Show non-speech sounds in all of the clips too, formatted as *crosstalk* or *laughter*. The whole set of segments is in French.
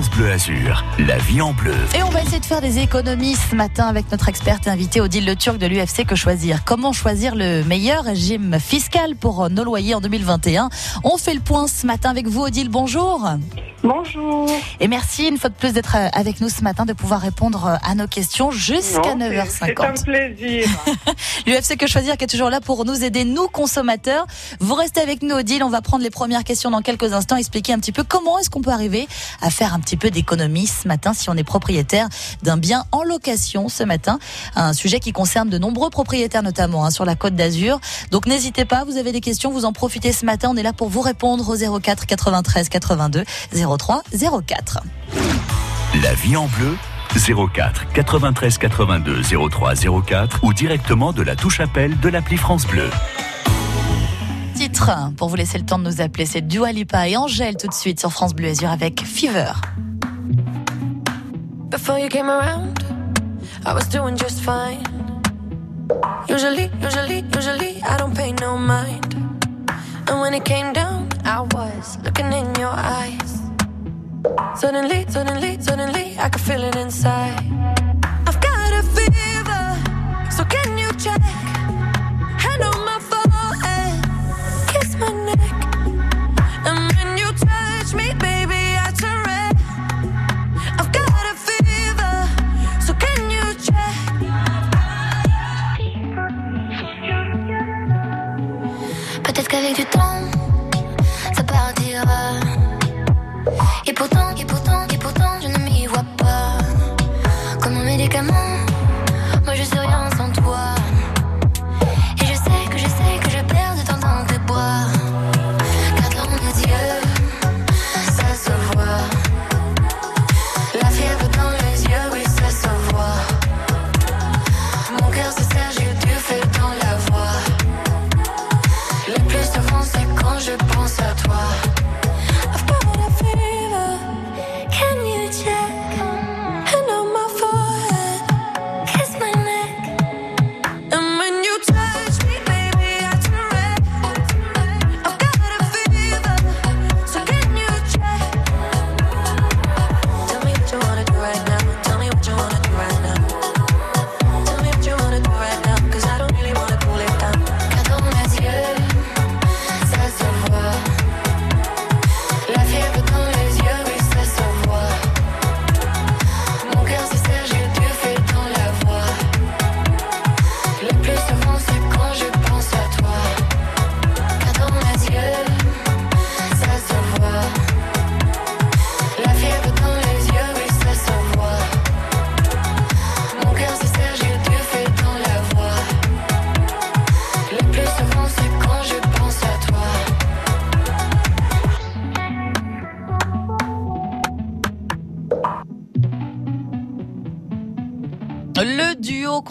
Bleu Azur, la vie en bleu. Et on va essayer de faire des économies ce matin avec notre experte invitée Odile Le Turc de l'UFC Que Choisir? Comment choisir le meilleur régime fiscal pour nos loyers en 2021 On fait le point ce matin avec vous Odile, bonjour. Bonjour. Et merci une fois de plus d'être avec nous ce matin, de pouvoir répondre à nos questions jusqu'à 9h50. C'est un plaisir. *laughs* L'UFC Que Choisir qui est toujours là pour nous aider, nous consommateurs. Vous restez avec nous Odile, on va prendre les premières questions dans quelques instants, expliquer un petit peu comment est-ce qu'on peut arriver à faire un petit peu d'économie ce matin si on est propriétaire d'un bien en location ce matin. Un sujet qui concerne de nombreux propriétaires notamment hein, sur la côte d'Azur. Donc n'hésitez pas, vous avez des questions, vous en profitez ce matin. On est là pour vous répondre au 04 93 82 03 04. La vie en bleu 04 93 82 03 04 ou directement de la touche appel de l'appli France Bleu. Titre pour vous laisser le temps de nous appeler, c'est Dua Lipa et Angèle tout de suite sur France Bleu Azur avec Fever. Before you came around, I was doing just fine. Usually, usually, usually, I don't pay no mind. And when it came down, I was looking in your eyes. Suddenly, suddenly, suddenly, I can feel it inside. I've got a fever, so can you check? Et pourtant, et pourtant,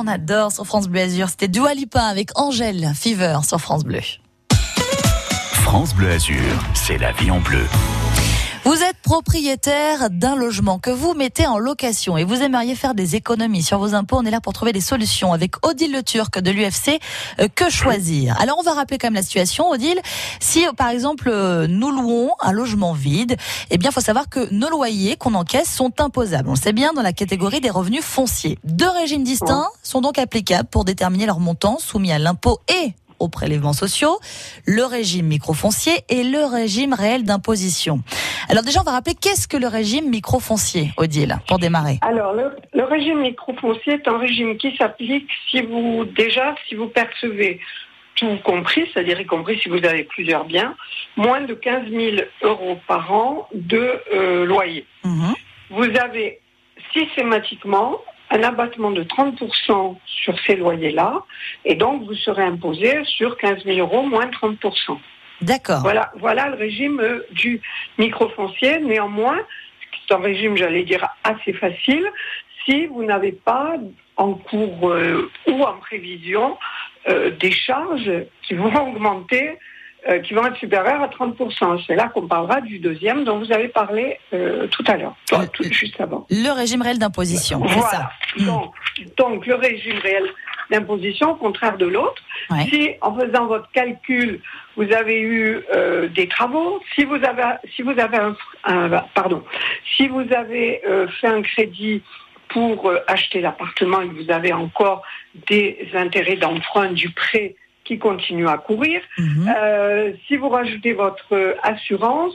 qu'on adore sur France Bleu Azur, c'était Dua Lipa avec Angèle Fever sur France Bleu. France Bleu Azur, c'est la vie en bleu. Vous êtes propriétaire d'un logement que vous mettez en location et vous aimeriez faire des économies sur vos impôts. On est là pour trouver des solutions avec Odile Le Turc de l'UFC. Euh, que choisir Alors on va rappeler quand même la situation, Odile. Si euh, par exemple euh, nous louons un logement vide, eh bien faut savoir que nos loyers qu'on encaisse sont imposables. On le sait bien dans la catégorie des revenus fonciers. Deux régimes distincts sont donc applicables pour déterminer leur montant soumis à l'impôt et aux prélèvements sociaux, le régime microfoncier et le régime réel d'imposition. Alors déjà, on va rappeler qu'est-ce que le régime microfoncier, Odile, pour démarrer. Alors, le, le régime microfoncier est un régime qui s'applique si vous, déjà, si vous percevez tout compris, c'est-à-dire y compris si vous avez plusieurs biens, moins de 15 000 euros par an de euh, loyer. Mhm. Vous avez systématiquement un abattement de 30% sur ces loyers-là, et donc vous serez imposé sur 15 000 euros moins 30%. D'accord. Voilà, voilà le régime euh, du microfoncier. Néanmoins, c'est un régime, j'allais dire, assez facile si vous n'avez pas en cours euh, ou en prévision euh, des charges qui vont *laughs* augmenter euh, qui vont être supérieurs à 30%. C'est là qu'on parlera du deuxième dont vous avez parlé euh, tout à l'heure, Euh, tout juste avant. Le régime réel d'imposition, c'est Voilà. ça. Mm. Donc, donc, le régime réel d'imposition, au contraire de l'autre, Ouais. si en faisant votre calcul, vous avez eu euh, des travaux, si vous avez, si vous avez un, un- pardon, si vous avez euh, fait un crédit pour euh, acheter l'appartement et que vous avez encore des intérêts d'emprunt du prêt qui continuent à courir, Mhm. euh, si vous rajoutez votre euh, assurance,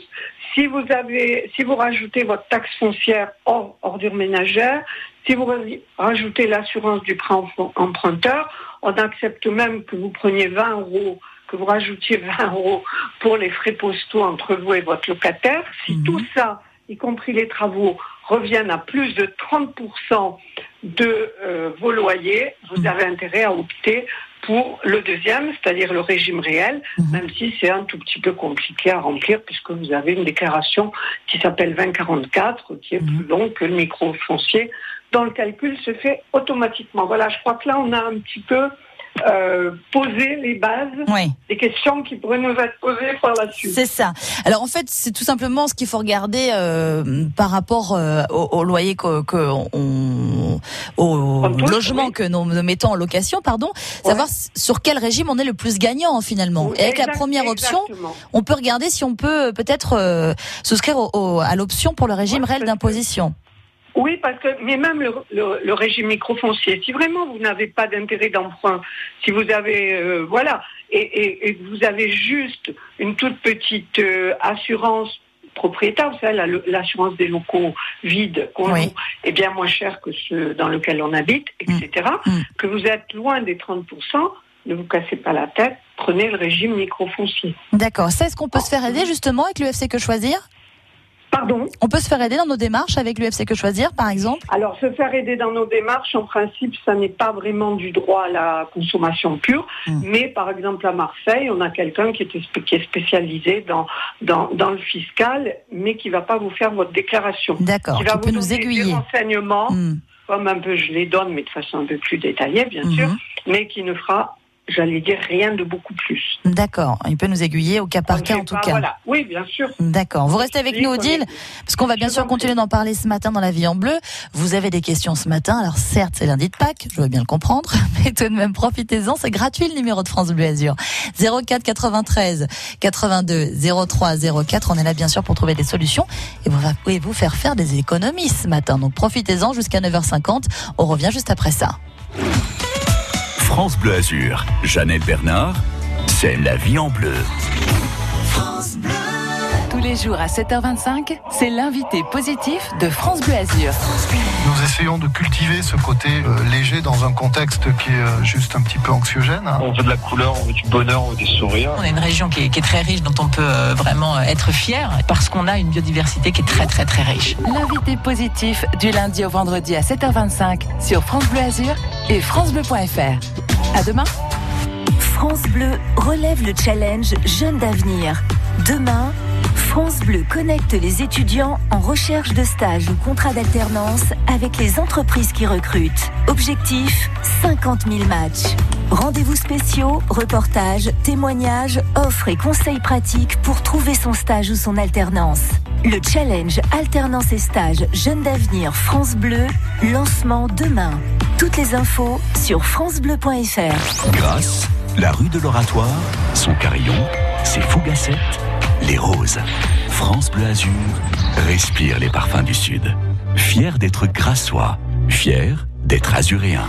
si vous avez, si vous rajoutez votre taxe foncière hors ordure ménagère, si vous ra- rajoutez l'assurance du prêt empr- emprunteur, on accepte même que vous preniez 20 euros, que vous rajoutiez *laughs* 20 euros pour les frais postaux entre vous et votre locataire. Si Mhm. tout ça, y compris les travaux, reviennent à plus de 30% de euh, vos loyers, vous Mhm. avez intérêt à opter pour le deuxième, c'est-à-dire le régime réel, Mhm. même si c'est un tout petit peu compliqué à remplir puisque vous avez une déclaration qui s'appelle 2044, qui est Mhm. plus longue que le micro-foncier, dont le calcul se fait automatiquement. Voilà, je crois que là, on a un petit peu euh, posé les bases Oui. des questions qui pourraient nous être posées par la suite. C'est ça. Alors en fait, c'est tout simplement ce qu'il faut regarder euh, par rapport euh, au, au loyer que, que on, au logement oui. que nous, nous mettons en location, pardon, savoir sur quel régime on est le plus gagnant finalement. Oui, Et avec la première option, exactement. on peut regarder si on peut euh, peut-être euh, souscrire au- au- à l'option pour le régime Ouais, réel d'imposition. Oui, parce que, mais même le, le- le régime microfoncier, si vraiment vous n'avez pas d'intérêt d'emprunt, si vous avez, euh, voilà, et, et- et que vous avez juste une toute petite euh, assurance propriétaire, vous savez, la- l'assurance des locaux vides qu'on Oui. est bien moins cher que ceux dans lesquels on habite, etc., Mm. que vous êtes loin des 30%, ne vous cassez pas la tête, prenez le régime microfoncier. D'accord. Ça, est-ce qu'on peut se faire aider justement avec l'UFC Que Choisir? Pardon On peut se faire aider dans nos démarches avec l'UFC Que Choisir, par exemple? Alors, se faire aider dans nos démarches, en principe, ça n'est pas vraiment du droit à la consommation pure. Mm. Mais, par exemple, à Marseille, on a quelqu'un qui, qui est spécialisé dans, dans, dans le fiscal, mais qui va pas vous faire votre déclaration. D'accord. Qui Qui va peut vous nous donner des aiguiller. renseignements, Hmm. comme un peu je les donne, mais de façon un peu plus détaillée, bien sûr, Mhm. mais qui ne fera, j'allais dire, rien de beaucoup plus. D'accord. Il peut nous aiguiller au cas par cas en tout pas- cas. Voilà. Oui, bien sûr. D'accord. Vous restez avec nous, Odile, parce qu'on va bien sûr continuer d'en parler ce matin dans la vie en bleu. Vous avez des questions ce matin. Alors certes, c'est lundi de Pâques, je veux bien le comprendre, *laughs* mais tout de même profitez-en. C'est gratuit le numéro de France Bleu Azur. 04 93 82 03 04. On est là bien sûr pour trouver des solutions et vous, et vous faire faire des économies ce matin. Donc profitez-en jusqu'à 9h50. On revient juste après ça. France Bleu Azur, Jeannette Bernard, c'est la vie en bleu. Les jours à 7h25, c'est l'invité positif de France Bleu Azur. Nous essayons de cultiver ce côté euh, léger dans un contexte qui est euh, juste un petit peu anxiogène. hein. On veut de la couleur, on veut du bonheur, on veut des sourires. On a une région qui est, qui est très riche, dont on peut euh, vraiment être fier, parce qu'on a une biodiversité qui est très très très riche. L'invité positif du lundi au vendredi à 7h25 sur France Bleu Azur et francebleu.fr. À demain. France Bleu relève le challenge Jeunes d'avenir. Demain, France Bleu connecte les étudiants en recherche de stage ou contrat d'alternance avec les entreprises qui recrutent. Objectif 50 000 matchs. Rendez-vous spéciaux, reportages, témoignages, offres et conseils pratiques pour trouver son stage ou son alternance. Le challenge Alternance et stage Jeunes d'avenir France Bleu, lancement demain. Toutes les infos sur francebleu.fr. Grâce, la rue de l'Oratoire, son carillon, ses fougassettes, les roses. France Bleu Azur respire les parfums du Sud. Fier d'être grassois, fier d'être azuréen.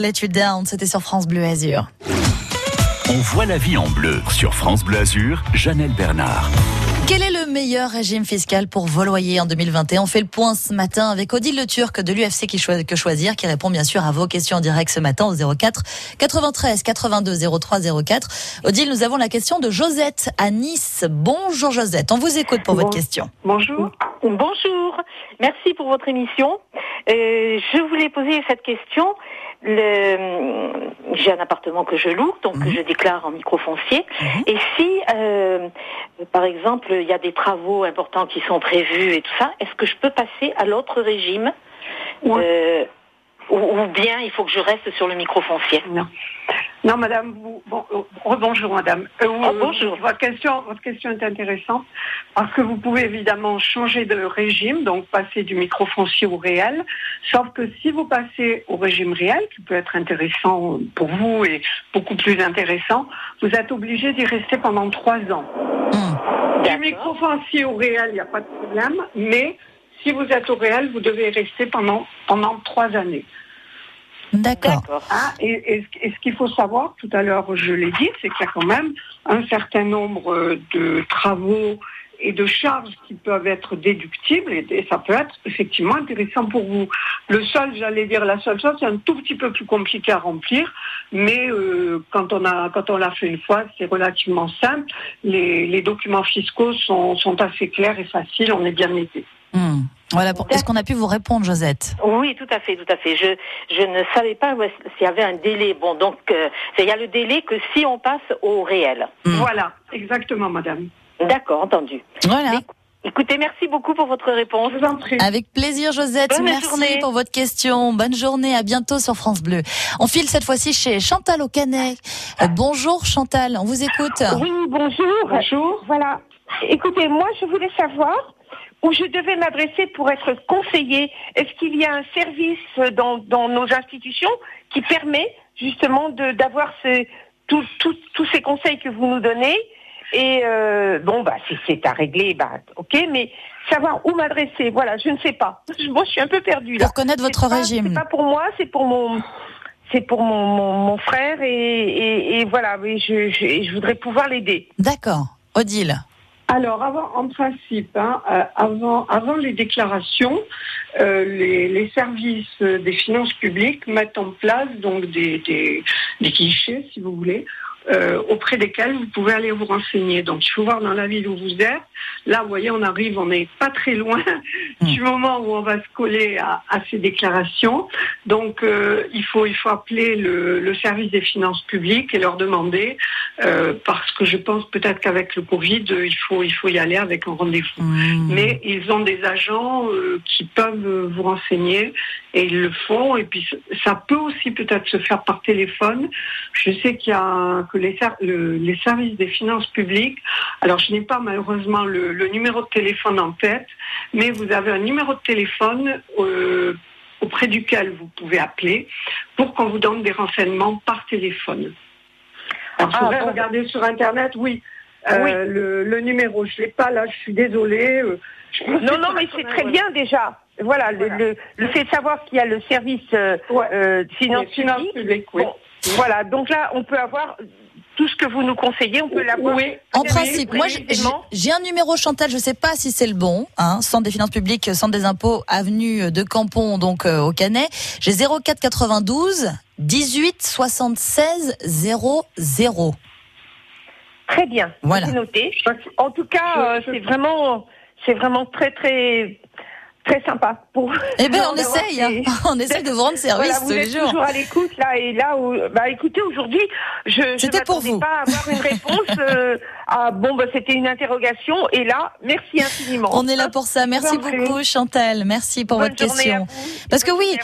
Let You Down, c'était sur France Bleu Azur. On voit la vie en bleu sur France Bleu Azur, Janelle Bernard. Quel est le meilleur régime fiscal pour Voloyer en 2021 On fait le point ce matin avec Odile Le Turc de l'UFC qui que choisir, qui répond bien sûr à vos questions en direct ce matin au 04 93 82 03 04. Odile, nous avons la question de Josette à Nice. Bonjour Josette, on vous écoute pour votre question. Bonjour. Bonjour. Merci pour votre émission. Euh, je voulais poser cette question. Le- J'ai un appartement que je loue, donc que je déclare en microfoncier. Et si, euh, par exemple, il y a des travaux importants qui sont prévus et tout ça, est-ce que je peux passer à l'autre régime Euh, ou, ou bien il faut que je reste sur le microfoncier? Non. Non, madame, vous, bon, euh, rebonjour, madame. Euh, Oh, bonjour. Votre question, votre question est intéressante parce que vous pouvez évidemment changer de régime, donc passer du microfoncier au réel. Sauf que si vous passez au régime réel, qui peut être intéressant pour vous et beaucoup plus intéressant, vous êtes obligé d'y rester pendant trois ans. Du microfoncier au réel, il n'y a pas de problème, mais si vous êtes au réel, vous devez rester pendant, pendant trois années. D'accord. Ah, et, et ce- et ce qu'il faut savoir, tout à l'heure je l'ai dit, c'est qu'il y a quand même un certain nombre euh, de travaux et de charges qui peuvent être déductibles et, et ça peut être effectivement intéressant pour vous. Le seul, j'allais dire, la seule chose, c'est un tout petit peu plus compliqué à remplir, mais euh, quand on a quand on l'a fait une fois, c'est relativement simple. Les, les documents fiscaux sont, sont assez clairs et faciles, on est bien aidé. Hmm. Voilà, pour- est-ce qu'on a pu vous répondre Josette? Oui, tout à fait, tout à fait. Je, je ne savais pas s'il y avait un délai. Bon, donc, euh, il y a le délai que si on passe au réel. Voilà, exactement, madame. D'accord, entendu. Voilà. Écoutez, merci beaucoup pour votre réponse. Je vous en prie. Avec plaisir, Josette. Bonne Merci journée. pour votre question. Bonne journée. À bientôt sur France Bleu. On file cette fois-ci chez Chantal au Canet. Euh, bonjour Chantal, on vous écoute. Oui, bonjour. Bonjour. Voilà. Écoutez, moi, je voulais savoir où je devais m'adresser pour être conseillée. Est-ce qu'il y a un service dans, dans nos institutions qui permet justement de- d'avoir ce- tout- tout- tous ces conseils que vous nous donnez? Et euh, bon, bah, si c'est à régler, bah, ok, mais savoir où m'adresser, voilà, je ne sais pas. *laughs* Moi, je suis un peu perdue là. Pour connaître votre pas- régime. C'est pas pour moi, c'est pour mon, c'est pour mon, mon, mon frère et, et, et voilà, oui, je, je, je voudrais pouvoir l'aider. D'accord. Odile. Alors, avant, en principe, hein, euh, avant, les déclarations, euh, les, services des finances publiques mettent en place donc des, des, des guichets, si vous voulez, euh, auprès desquels vous pouvez aller vous renseigner. Donc, il faut voir dans la ville où vous êtes. Là, vous voyez, on arrive, on n'est pas très loin du moment où on va se coller à, à ces déclarations. Donc, euh, il faut il faut appeler le, le service des finances publiques et leur demander, euh, parce que je pense peut-être qu'avec le Covid, il faut il faut y aller avec un rendez-vous. Mais ils ont des agents euh, qui peuvent vous renseigner et ils le font. Et puis ça peut aussi peut-être se faire par téléphone. Je sais qu'il y a que les, le- les services des finances publiques. Alors je n'ai pas malheureusement le, le numéro de téléphone en tête, mais vous avez un numéro de téléphone. euh, auprès duquel vous pouvez appeler pour qu'on vous donne des renseignements par téléphone. Alors, je Ah, bon. regarder sur Internet, oui, euh, Oui. Le, le numéro, je ne l'ai pas là, je suis désolée. euh, Non, non, mais c'est très bien déjà. Voilà, le- Le, le, fait de savoir qu'il y a le service euh, euh, oui. Bon, voilà, donc là, on peut avoir tout ce que vous nous conseillez, on peut l'avoir. En principe, moi j'ai- un numéro Chantal, je sais pas si c'est le bon, hein, centre des finances publiques, centre des impôts, avenue de Campon, donc euh, au Canet. J'ai 04 92 18 76 00. Très bien, Voilà. noté. En tout cas, euh, c'est vraiment, c'est vraiment très, très, très sympa. Pour Eh ben, *laughs* on essaye, hein. *laughs* On essaye de vous rendre service Voilà, tous les jours. toujours à l'écoute là et là où, bah écoutez aujourd'hui je C'était pour vous. pas à avoir une réponse *laughs* euh, à bon bah c'était une interrogation et là merci infiniment. On est là pour ça. Merci beaucoup, Chantal. Merci pour Bonne votre question. Parce que oui,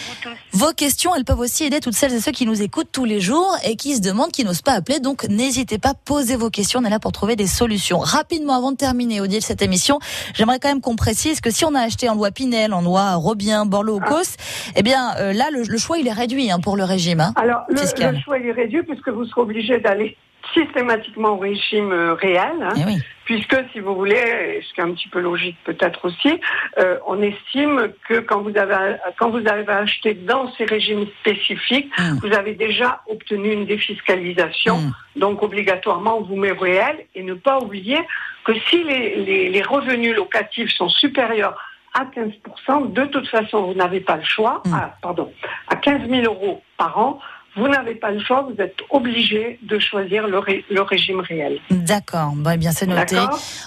vos questions, elles peuvent aussi aider toutes celles et ceux qui nous écoutent tous les jours et qui se demandent, qui n'osent pas appeler. Donc, n'hésitez pas, posez vos questions. On est là pour trouver des solutions. Rapidement, avant de terminer, Odile, cette émission, j'aimerais quand même qu'on précise que si on a acheté en loi Pinel, en loi Robien, Borloo, Cos, eh bien, euh, là, le, le choix, il est réduit hein, pour le régime hein, Alors, le, fiscal. le choix il est réduit puisque vous serez obligé d'aller systématiquement au régime euh, réel, hein, Eh oui. puisque si vous voulez, ce qui est un petit peu logique peut-être aussi, euh, on estime que quand vous avez quand vous avez acheté dans ces régimes spécifiques, Mm. vous avez déjà obtenu une défiscalisation, donc obligatoirement on vous met réel et ne pas oublier que si les, les- les revenus locatifs sont supérieurs à 15%, de toute façon vous n'avez pas le choix, à, pardon, à 15 000 euros par an, vous n'avez pas le choix, vous êtes obligé de choisir le, ré- le régime réel. D'accord, bon, eh bien c'est noté.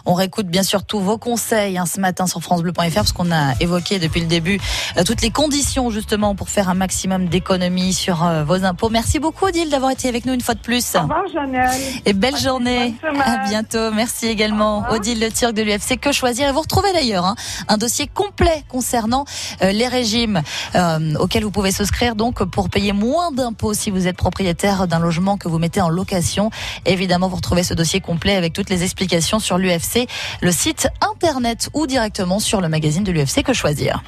On réécoute bien sûr tous vos conseils hein, ce matin sur francebleu.fr parce qu'on a évoqué depuis le début euh, toutes les conditions justement pour faire un maximum d'économies sur euh, vos impôts. Merci beaucoup Odile d'avoir été avec nous une fois de plus. Au revoir Janelle. Et belle journée. À bientôt. Merci également Odile Le Turc de l'UFC Que Choisir. Et vous retrouvez d'ailleurs hein, un dossier complet concernant euh, les régimes auxquels vous pouvez souscrire donc pour payer moins d'impôts si vous êtes propriétaire d'un logement que vous mettez en location. Évidemment, vous retrouvez ce dossier complet avec toutes les explications sur l'UFC, le site internet ou directement sur le magazine de l'UFC Que Choisir.